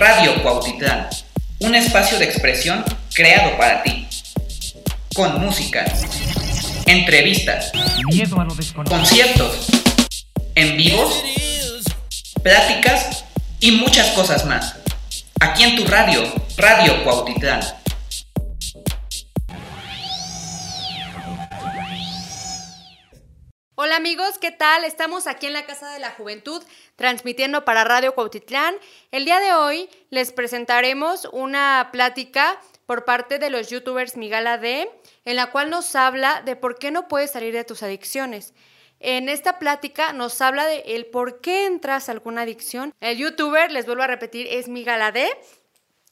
Radio Cuautitlán, un espacio de expresión creado para ti. Con música, entrevistas, conciertos, en vivos, pláticas y muchas cosas más. Aquí en tu radio, Radio Cuautitlán. Hola amigos, ¿qué tal? Estamos aquí en la Casa de la Juventud transmitiendo para Radio Cuautitlán. El día de hoy les presentaremos una plática por parte de los youtubers Migala D, en la cual nos habla de por qué no puedes salir de tus adicciones. En esta plática nos habla de el por qué entras a alguna adicción. El youtuber, les vuelvo a repetir, es Migala D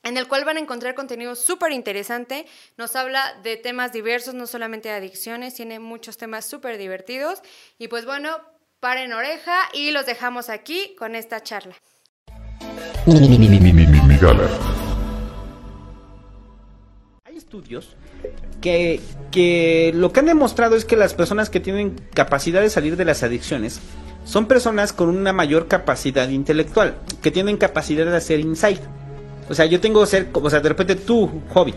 en el cual van a encontrar contenido súper interesante. Nos habla de temas diversos, no solamente de adicciones, tiene muchos temas súper divertidos. Y pues bueno, paren oreja y los dejamos aquí con esta charla. Hay estudios que, que lo que han demostrado es que las personas que tienen capacidad de salir de las adicciones son personas con una mayor capacidad intelectual, que tienen capacidad de hacer insight. O sea, yo tengo que ser, o sea, de repente tú, hobby,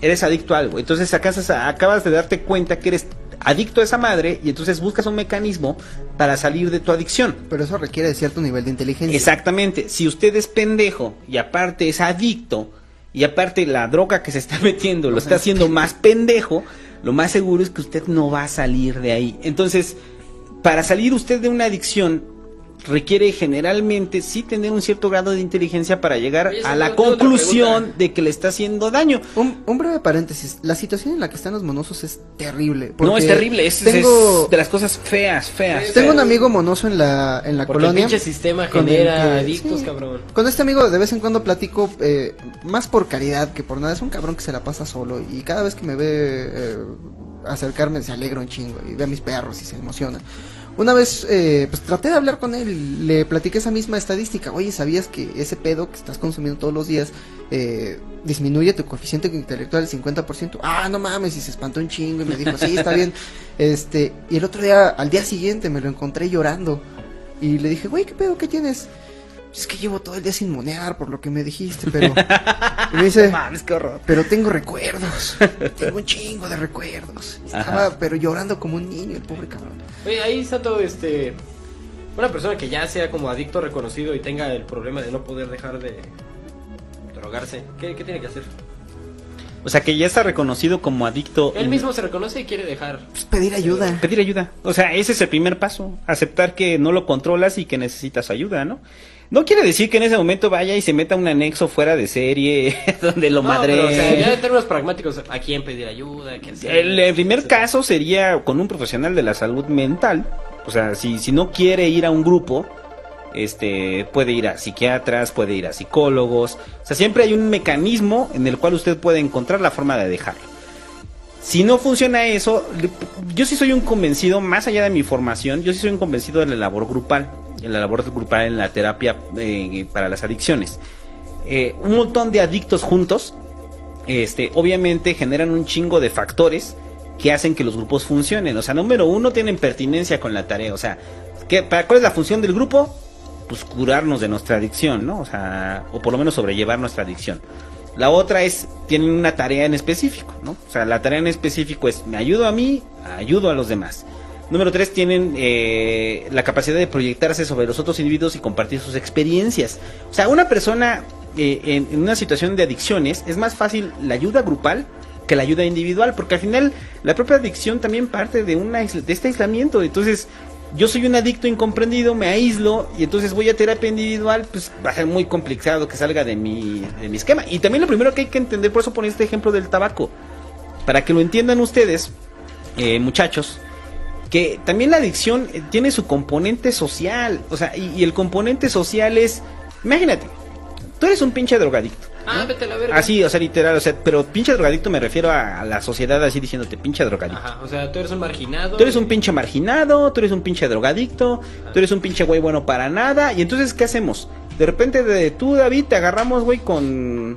eres adicto a algo. Entonces acabas de darte cuenta que eres adicto a esa madre y entonces buscas un mecanismo para salir de tu adicción. Pero eso requiere de cierto nivel de inteligencia. Exactamente. Si usted es pendejo y aparte es adicto y aparte la droga que se está metiendo lo está haciendo más pendejo, lo más seguro es que usted no va a salir de ahí. Entonces, para salir usted de una adicción, requiere generalmente sí tener un cierto grado de inteligencia para llegar a la conclusión de que le está haciendo daño. Un, breve paréntesis, la situación en la que están los monosos es terrible. No, es terrible, es, de las cosas feas, feas. Tengo un amigo monoso en la, en la colonia. El pinche sistema genera adictos, cabrón. Con este amigo de vez en cuando platico, eh, más por caridad que por nada, es un cabrón que se la pasa solo y cada vez que me ve eh, acercarme se alegra un chingo y ve a mis perros y se emociona. Una vez, eh, pues traté de hablar con él, le platiqué esa misma estadística. Oye, ¿sabías que ese pedo que estás consumiendo todos los días eh, disminuye tu coeficiente intelectual del 50%? Ah, no mames, y se espantó un chingo y me dijo, sí, está bien. Este, y el otro día, al día siguiente, me lo encontré llorando. Y le dije, güey, ¿qué pedo? ¿Qué tienes? Es que llevo todo el día sin monear por lo que me dijiste, pero... me dice, qué horror. pero tengo recuerdos, tengo un chingo de recuerdos. Estaba pero llorando como un niño, el pobre cabrón. Oye, ahí está todo este... Una persona que ya sea como adicto reconocido y tenga el problema de no poder dejar de drogarse, ¿qué, tiene que hacer? O sea, que ya está reconocido como adicto. Él mismo se reconoce y quiere dejar. Pues pedir ayuda. Pedir ayuda. O sea, ese es el primer paso. Aceptar que no lo controlas y que necesitas ayuda, ¿no? No quiere decir que en ese momento vaya y se meta un anexo fuera de serie donde lo madre. o sea, ya en términos pragmáticos, ¿a quién pedir ayuda? el, primer caso sería con un profesional de la salud mental. O sea, si, si no quiere ir a un grupo, este puede ir a psiquiatras, puede ir a psicólogos. O sea, siempre hay un mecanismo en el cual usted puede encontrar la forma de dejarlo. Si no funciona eso, yo sí soy un convencido, más allá de mi formación, yo sí soy un convencido de la labor grupal en la labor grupal en la terapia eh, para las adicciones. Eh, un montón de adictos juntos, este, obviamente generan un chingo de factores que hacen que los grupos funcionen. O sea, número uno, tienen pertinencia con la tarea. O sea, ¿qué, para, ¿cuál es la función del grupo? Pues curarnos de nuestra adicción, ¿no? O sea, o por lo menos sobrellevar nuestra adicción. La otra es, tienen una tarea en específico, ¿no? O sea, la tarea en específico es, me ayudo a mí, ayudo a los demás. Número tres, tienen eh, la capacidad de proyectarse sobre los otros individuos y compartir sus experiencias. O sea, una persona eh, en, una situación de adicciones es más fácil la ayuda grupal que la ayuda individual, porque al final la propia adicción también parte de, una, de este aislamiento. Entonces, yo soy un adicto incomprendido, me aíslo y entonces voy a terapia individual, pues va a ser muy complicado que salga de mi, de mi esquema. Y también lo primero que hay que entender, por eso pone este ejemplo del tabaco, para que lo entiendan ustedes, eh, muchachos, que también la adicción eh, tiene su componente social, o sea, y, el componente social es, imagínate, tú eres un pinche drogadicto. Ah, vete a la verga. Así, o sea, literal, o sea, pero pinche drogadicto me refiero a, la sociedad así diciéndote pinche drogadicto. Ajá, o sea, tú eres un marginado. Tú eres un pinche marginado, tú eres un pinche drogadicto, tú eres un pinche güey bueno para nada, y entonces, ¿qué hacemos? De repente, de tú, David, te agarramos, güey, con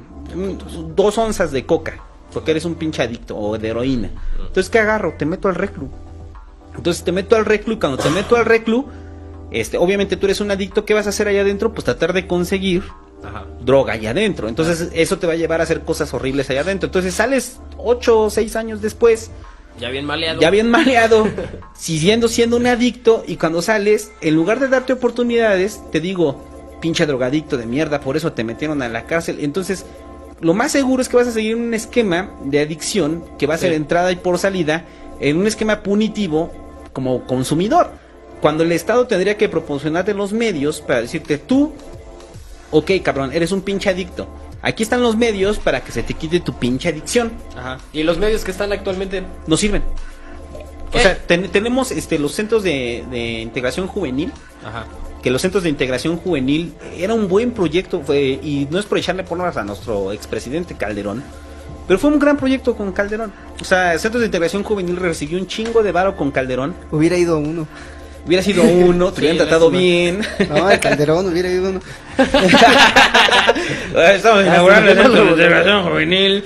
dos onzas de coca, porque eres un pinche adicto, o de heroína. Entonces, ¿qué agarro? Te meto al reclu entonces te meto al reclu y cuando te meto al reclu, este, obviamente tú eres un adicto, ¿qué vas a hacer allá adentro? Pues tratar de conseguir Ajá. droga allá adentro. Entonces eso te va a llevar a hacer cosas horribles allá adentro. Entonces sales 8 o 6 años después, Ya bien maleado. ya bien maleado, siguiendo siendo un adicto y cuando sales, en lugar de darte oportunidades, te digo, pinche drogadicto de mierda, por eso te metieron a la cárcel. Entonces, lo más seguro es que vas a seguir un esquema de adicción que va a ser entrada y por salida en un esquema punitivo como consumidor. Cuando el Estado tendría que proporcionarte los medios para decirte tú, ok cabrón, eres un pinche adicto. Aquí están los medios para que se te quite tu pinche adicción. Ajá. Y los medios que están actualmente. No sirven. O ¿Qué? sea, ten- tenemos este, los centros de, de integración juvenil Ajá. que los centros de integración juvenil era un buen proyecto fue, y no es por echarle porras a nuestro expresidente Calderón, pero fue un gran proyecto con Calderón. O sea, centros de integración juvenil recibió un chingo de varo con Calderón. Hubiera ido uno. Hubiera sido uno, te hubieran Sí, tratado bien. No, el Calderón hubiera ido uno. Estamos inaugurando el centro de integración juvenil.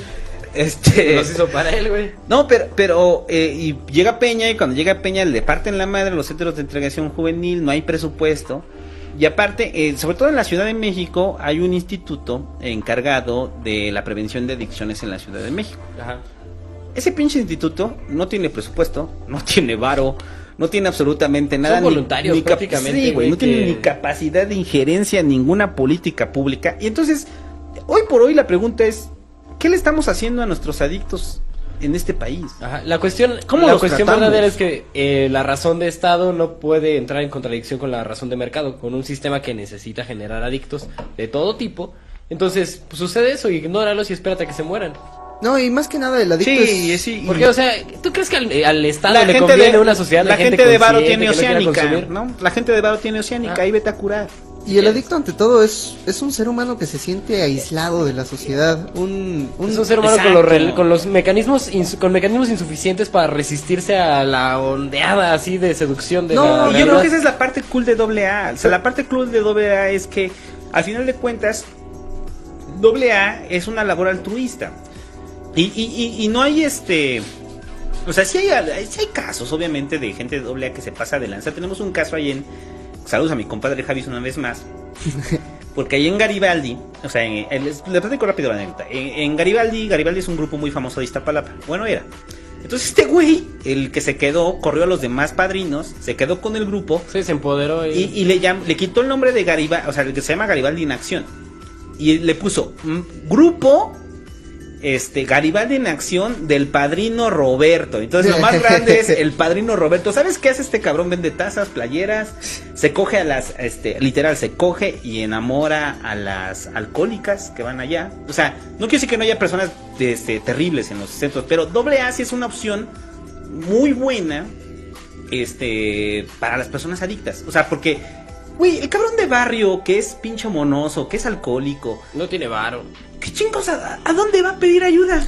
Este, Los hizo para él, güey. No, pero, pero eh, y llega Peña y cuando llega Peña le parten la madre los centros de integración juvenil, no hay presupuesto. Y aparte, eh, sobre todo en la Ciudad de México, hay un instituto encargado de la prevención de adicciones en la Ciudad de México. Ajá. Ese pinche instituto no tiene presupuesto, no tiene varo, no tiene absolutamente nada. voluntarios ni prácticamente, sí, güey, güey, no tiene ni capacidad de injerencia en ninguna política pública. Y entonces, hoy por hoy la pregunta es, ¿qué le estamos haciendo a nuestros adictos en este país? Ajá. La cuestión, ¿Cómo la cuestión tratamos? verdadera es que eh, la razón de Estado no puede entrar en contradicción con la razón de mercado, con un sistema que necesita generar adictos de todo tipo. Entonces, pues, sucede eso, ignóralos y espérate a que se mueran. No, y más que nada el adicto Sí, es... sí. Porque, o sea, ¿tú crees que al, eh, al Estado la le gente conviene de una sociedad la gente, de Varo tiene que no quiera oceánica, consumir? ¿no? La gente de Varo tiene oceánica, Ah. ahí vete a curar. Y el adicto ante todo es, es un ser humano que se siente aislado de la sociedad. Un, un, Es un ser humano con los, con los mecanismos insu- con mecanismos insuficientes para resistirse a la ondeada así de seducción de No, la yo creo que esa es la parte cool de AA. O sea, la parte cool de AA es que, al final de cuentas, AA es una labor altruista. Y, y, y, y no hay este. O sea, sí hay, sí hay casos, obviamente, de gente de AA que se pasa de lanza. Tenemos un caso ahí en. Saludos a mi compadre Javis una vez más. Porque ahí en Garibaldi, o sea, en, en- les, les platico rápido la anécdota. En, en Garibaldi, Garibaldi es un grupo muy famoso de Iztapalapa. Bueno, era. Entonces este güey, el que se quedó, corrió a los demás padrinos, se quedó con el grupo Sí, se empoderó y... y, y le, llam- le quitó el nombre de Garibaldi, o sea, el que se llama Garibaldi en acción. Y le puso mm, grupo este Garibaldi en acción del padrino Roberto. Entonces lo más grande es el padrino Roberto. ¿Sabes qué hace este cabrón? Vende tazas, playeras, se coge a las, este, literal, se coge y enamora a las alcohólicas que van allá. O sea, no quiero decir que no haya personas este, terribles en los centros, pero doble A sí es una opción muy buena este para las personas adictas. O sea, porque, güey, el cabrón de barrio que es pinche monoso, que es alcohólico, No tiene varo. ¿qué chingos? ¿A, a dónde va a pedir ayuda?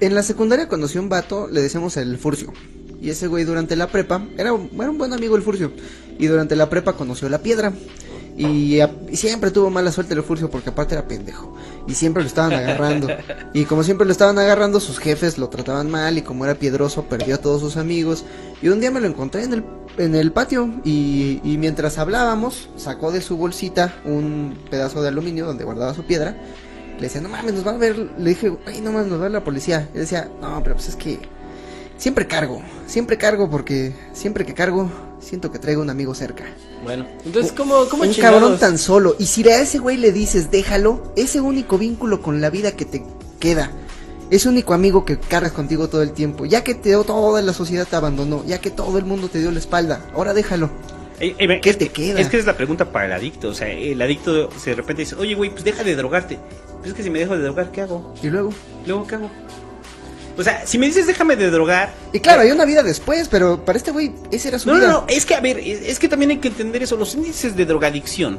En la secundaria conocí a un vato, le decíamos el Furcio. Y ese güey durante la prepa, era, un- era un buen amigo el Furcio. Y durante la prepa conoció la piedra. Y, siempre tuvo mala suerte el Furcio porque aparte era pendejo. Y siempre lo estaban agarrando. y como siempre lo estaban agarrando, sus jefes lo trataban mal. Y como era piedroso, perdió a todos sus amigos. Y un día me lo encontré en el, en el patio. Y, y mientras hablábamos, sacó de su bolsita un pedazo de aluminio donde guardaba su piedra. Le decía, no mames, nos va a ver. Le dije, ay, no mames, nos va a ver la policía. Y decía, no, pero pues es que siempre cargo, siempre cargo porque siempre que cargo siento que traigo un amigo cerca. Bueno, entonces, ¿cómo, cómo un chingados? cabrón tan solo. Y si a ese güey le dices, déjalo, ese único vínculo con la vida que te queda. Ese único amigo que cargas contigo todo el tiempo. Ya que te, toda la sociedad te abandonó. Ya que todo el mundo te dio la espalda. Ahora déjalo. Eh, eh, ¿Qué es te que- queda? Es que es la pregunta para el adicto. O sea, el adicto se de repente dice, oye, güey, pues deja de drogarte. Pues es que si me dejo de drogar, ¿qué hago? Y luego. Luego, ¿qué hago? O sea, si me dices déjame de drogar. Y claro, hay una vida después, pero para este güey, ese era su No, no, vida. no, es que a ver, es, es que también hay que entender eso. Los índices de drogadicción,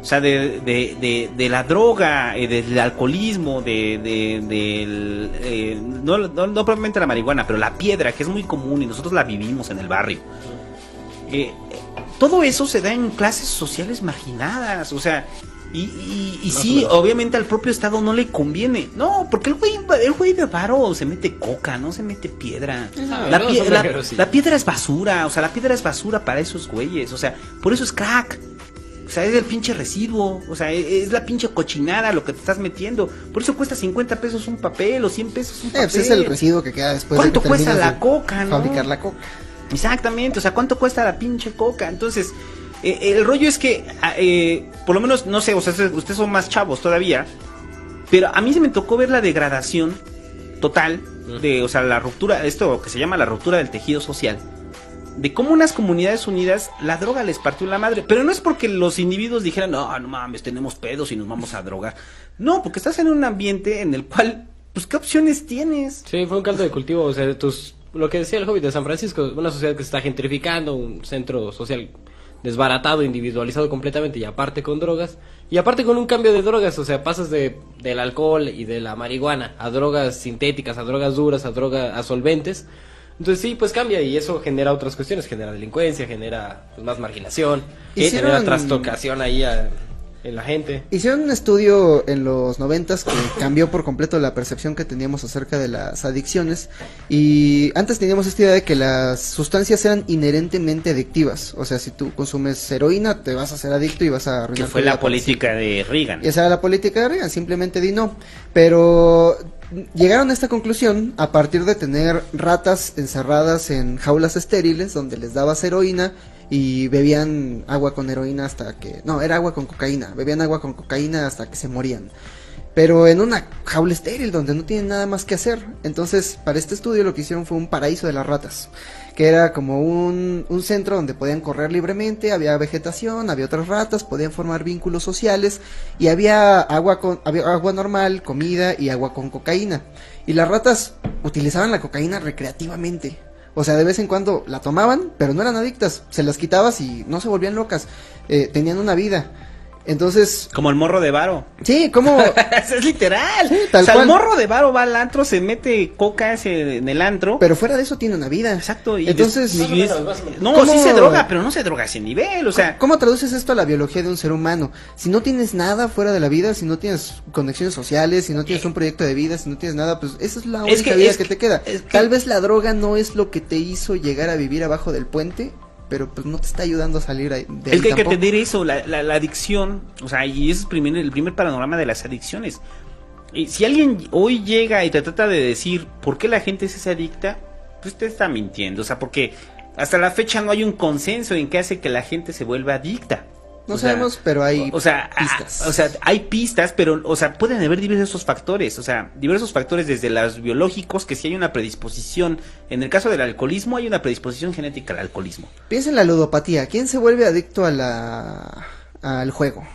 o sea, de, de, de, de la droga, eh, del alcoholismo, de, de, del, eh, no, no, no probablemente la marihuana, pero la piedra, que es muy común y nosotros la vivimos en el barrio. Eh, todo eso se da en clases sociales marginadas, o sea, y, y, y sí, obviamente al propio Estado no le conviene. No, porque el güey, el güey de varo se mete coca, no se mete piedra. Ah, La, no, pie- son la- viajeros, sí. la piedra es basura, o sea, la piedra es basura para esos güeyes, o sea, por eso es crack. O sea, es el pinche residuo. O sea, e- es la pinche cochinada lo que te estás metiendo. Por eso cuesta 50 pesos un papel o 100 pesos un Eh, papel. pues es el residuo que queda después ¿Cuánto de que cuesta la de coca, no? Fabricar la coca. Exactamente, o sea, ¿cuánto cuesta la pinche coca? Entonces, eh, el rollo es que, ah, eh, por lo menos, no sé, o sea, ustedes ustedes son más chavos todavía, pero a mí se me tocó ver la degradación total de, o sea, la ruptura, esto que se llama la ruptura del tejido social, de cómo unas comunidades unidas la droga les partió la madre, pero no es porque los individuos dijeran, no, no mames, tenemos pedos y nos vamos a drogar, no, porque estás en un ambiente en el cual, pues, ¿qué opciones tienes? Sí, fue un caldo de cultivo, o sea, tus, lo que decía el Hobbit de San Francisco, una sociedad que se está gentrificando, un centro social desbaratado, individualizado completamente y aparte con drogas, y aparte con un cambio de drogas, o sea, pasas de, del alcohol y de la marihuana a drogas sintéticas, a drogas duras, a drogas, a solventes, entonces sí, pues cambia y eso genera otras cuestiones, genera delincuencia, genera pues, más marginación, y Hicieron- genera trastocación ahí a- en la gente. Hicieron un estudio en los noventas que cambió por completo la percepción que teníamos acerca de las adicciones y antes teníamos esta idea de que las sustancias eran inherentemente adictivas, o sea, si tú consumes heroína te vas a hacer adicto y vas a Que arruinar fue tu la por política de Reagan. Y esa era la política de Reagan, simplemente di no. Pero llegaron a esta conclusión a partir de tener ratas encerradas en jaulas estériles donde les dabas heroína y bebían agua con heroína hasta que... No, era agua con cocaína. Bebían agua con cocaína hasta que se morían. Pero en una jaula estéril donde no tienen nada más que hacer. Entonces, para este estudio lo que hicieron fue un paraíso de las ratas. Que era como un, un centro donde podían correr libremente, había vegetación, había otras ratas, podían formar vínculos sociales y había agua, con, había agua normal, comida y agua con cocaína. Y las ratas utilizaban la cocaína recreativamente. O sea, de vez en cuando la tomaban, pero no eran adictas. Se las quitabas y no se volvían locas. Eh, tenían una vida. Entonces, Como el morro de Varo. sí, como... es literal. tal o sea, cual. el morro de Varo va al antro, se mete coca ese- en el antro. Pero fuera de eso tiene una vida. Exacto. Y Entonces, y- no, ¿Cómo- sí se droga, pero no se droga a ese nivel. O sea, ¿Cómo traduces esto a la biología de un ser humano? Si no tienes nada fuera de la vida, si no tienes conexiones sociales, si no tienes un proyecto de vida, si no tienes nada, pues esa es la Es única que- vida es que, que- te queda. es que- Tal vez la droga no es lo que te hizo llegar a vivir abajo del puente, pero pues no te está ayudando a salir de ahí es que hay que entender eso, la, la- la adicción. O sea, y ese es primer- el primer panorama de las adicciones. Y si alguien hoy llega y te trata de decir por qué la gente se adicta, pues te está mintiendo. O sea, porque hasta la fecha no hay un consenso en qué hace que la gente se vuelva adicta. No O sea, sabemos, pero hay o sea, a- pistas. o sea, hay pistas, pero, o sea, pueden haber diversos factores, o sea, diversos factores desde los biológicos, que si hay una predisposición, en el caso del alcoholismo hay una predisposición genética al alcoholismo. Piensa en la ludopatía. ¿Quién se vuelve adicto a la al juego?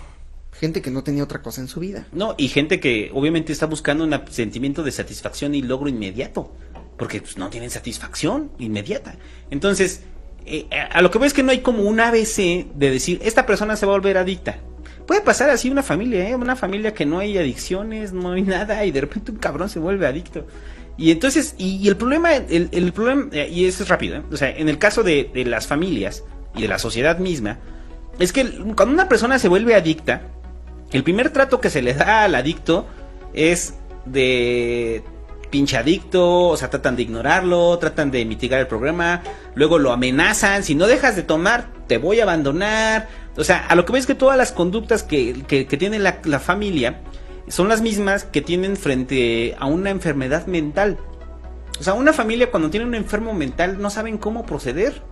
Gente que no tenía otra cosa en su vida. No, y gente que obviamente está buscando un sentimiento de satisfacción y logro inmediato, porque pues, no tienen satisfacción inmediata. Entonces, eh, a lo que veo es que no hay como un ABC de decir, esta persona se va a volver adicta. Puede pasar así una familia, ¿eh? una familia que no hay adicciones, no hay nada, y de repente un cabrón se vuelve adicto. Y entonces, y, el problema, el, el problema, eh, y eso es rápido, o sea, en el caso de, de las familias y de la sociedad misma, es que cuando una persona se vuelve adicta, el primer trato que se le da al adicto es de pinche adicto, o sea, tratan de ignorarlo, tratan de mitigar el problema, luego lo amenazan, si no dejas de tomar, te voy a abandonar. O sea, a lo que ves que todas las conductas que, que- que tiene la, la familia son las mismas que tienen frente a una enfermedad mental. O sea, una familia cuando tiene un enfermo mental no saben cómo proceder.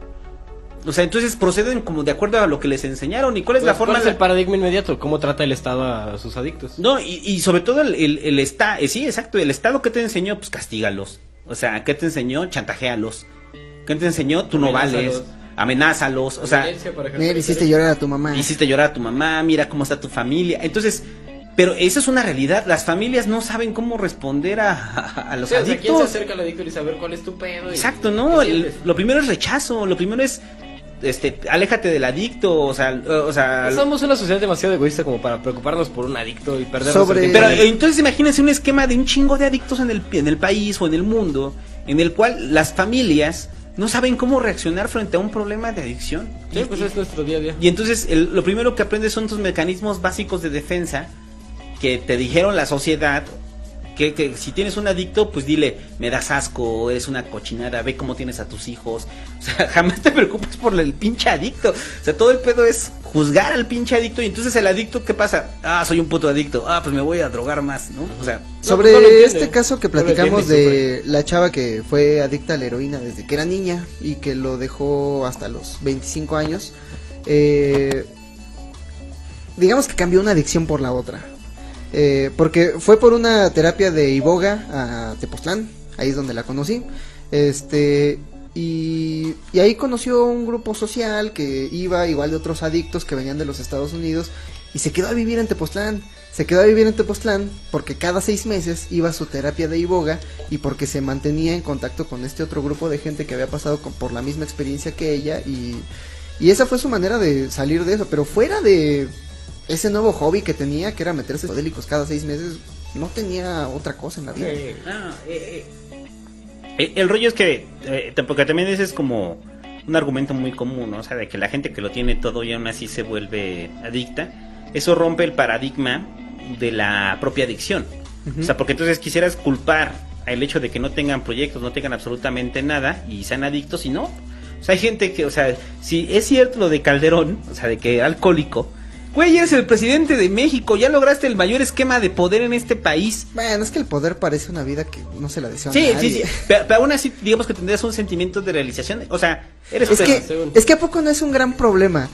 O sea, entonces proceden como de acuerdo a lo que les enseñaron. ¿Y cuál es la Pues, forma? ¿Cuál es el paradigma inmediato? ¿Cómo trata el Estado a sus adictos? no, y, y sobre todo el, el, el esta- eh, sí, exacto, el Estado que te enseñó, pues castígalos. O sea, ¿qué te enseñó? Chantajéalos. ¿Qué te enseñó? Tú no vales. Amenázalos. O sea. Mira, hiciste llorar a tu mamá. hiciste llorar a tu mamá, mira cómo está tu familia. Entonces, pero eso es una realidad. Las familias no saben cómo responder a, a- a los Sí, o sea, ¿quién se adictos. acerca al adicto y saber cuál es tu pedo? Exacto, y ¿no? El- lo primero es rechazo, lo primero es, este, aléjate del adicto, o sea, o sea, Somos una sociedad demasiado egoísta como para preocuparnos por un adicto y perder Sobre- Pero eh, entonces imagínense un esquema de un chingo de adictos en el, en el país o en el mundo, en el cual las familias no saben cómo reaccionar frente a un problema de adicción. Sí, pues es nuestro día a día. Y entonces el- lo primero que aprendes son tus mecanismos básicos de defensa que te dijeron la sociedad. Que, que si tienes un adicto, pues dile, me das asco, eres una cochinada, ve cómo tienes a tus hijos. O sea, jamás te preocupes por el pinche adicto. O sea, todo el pedo es juzgar al pinche adicto y entonces el adicto, ¿qué pasa? Ah, soy un puto adicto. Ah, pues me voy a drogar más, ¿no? O sea, Sobre no lo entiende. este caso que No platicamos de la chava que fue adicta a la heroína desde que era niña y que lo dejó hasta los 25 años, eh, digamos que cambió una adicción por la otra. Eh, porque fue por una terapia de iboga a Tepoztlán, ahí es donde la conocí. Este, y, y ahí conoció un grupo social que iba igual de otros adictos que venían de los Estados Unidos y se quedó a vivir en Tepoztlán. Se quedó a vivir en Tepoztlán porque cada seis meses iba a su terapia de iboga y porque se mantenía en contacto con este otro grupo de gente que había pasado por la misma experiencia que ella y, y esa fue su manera de salir de eso. Pero fuera de ese nuevo hobby que tenía, que era meterse psicodélicos cada seis meses, no tenía otra cosa en la vida. Ah, eh, eh, el rollo es que, eh, porque también ese es como un argumento muy común, ¿no? O sea, de que la gente que lo tiene todo y aún así se vuelve adicta, eso rompe el paradigma de la propia adicción. O sea, porque entonces quisieras culpar al hecho de que no tengan proyectos, no tengan absolutamente nada y sean adictos y no. O sea, hay gente que, o sea, si es cierto lo de Calderón, o sea, de que alcohólico, güey, eres el presidente de México, ya lograste el mayor esquema de poder en este país. Bueno, es que el poder parece una vida que no se la desea a Sí, sí, nadie. sí. Pero, pero aún así, digamos que tendrías un sentimiento de realización. O sea, eres Es que, según. es que a poco no es un gran problema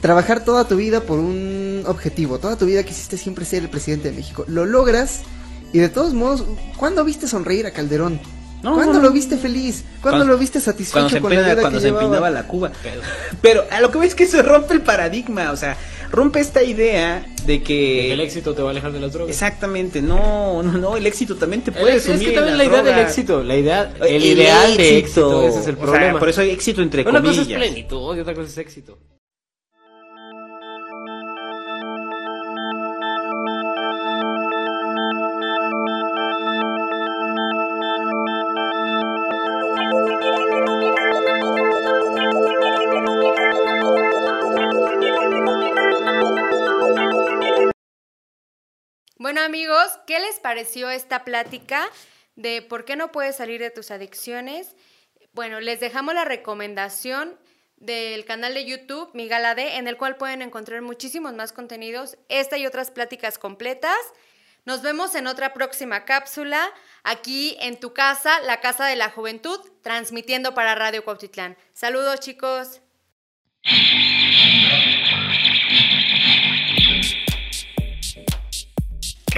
trabajar toda tu vida por un objetivo, toda tu vida quisiste siempre ser el presidente de México. Lo logras y de todos modos, ¿cuándo viste sonreír a Calderón? No, ¿Cuándo no, lo viste feliz? ¿Cuándo Cuando- lo viste satisfecho cuando se, con la vida cuando que se llevaba? empinaba la Cuba. Pero a lo que voy es que eso rompe el paradigma. O sea, rompe esta idea de De que. el éxito te va a alejar de las drogas. Exactamente, no, no, no, el éxito también te puede éxito- es sumir que también la idea del éxito, la idea, el, El ideal de éxito. éxito, ese es el O sea, problema. por eso hay éxito entre Una comillas. cosa es plenitud y otra cosa es éxito. Bueno amigos, ¿qué les pareció esta plática de por qué no puedes salir de tus adicciones? Bueno, les dejamos la recomendación del canal de YouTube Migala D, en el cual pueden encontrar muchísimos más contenidos, esta y otras pláticas completas. Nos vemos en otra próxima cápsula, aquí en tu casa, la Casa de la Juventud, transmitiendo para Radio Cuautitlán. Saludos chicos.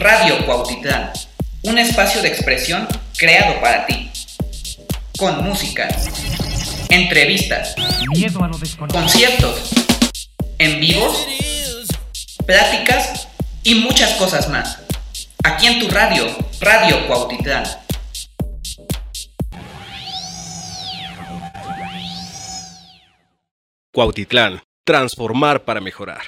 Radio Cuautitlán, un espacio de expresión creado para ti. Con música, entrevistas, conciertos, en vivos, pláticas y muchas cosas más. Aquí en tu radio, Radio Cuautitlán. Cuautitlán, transformar para mejorar.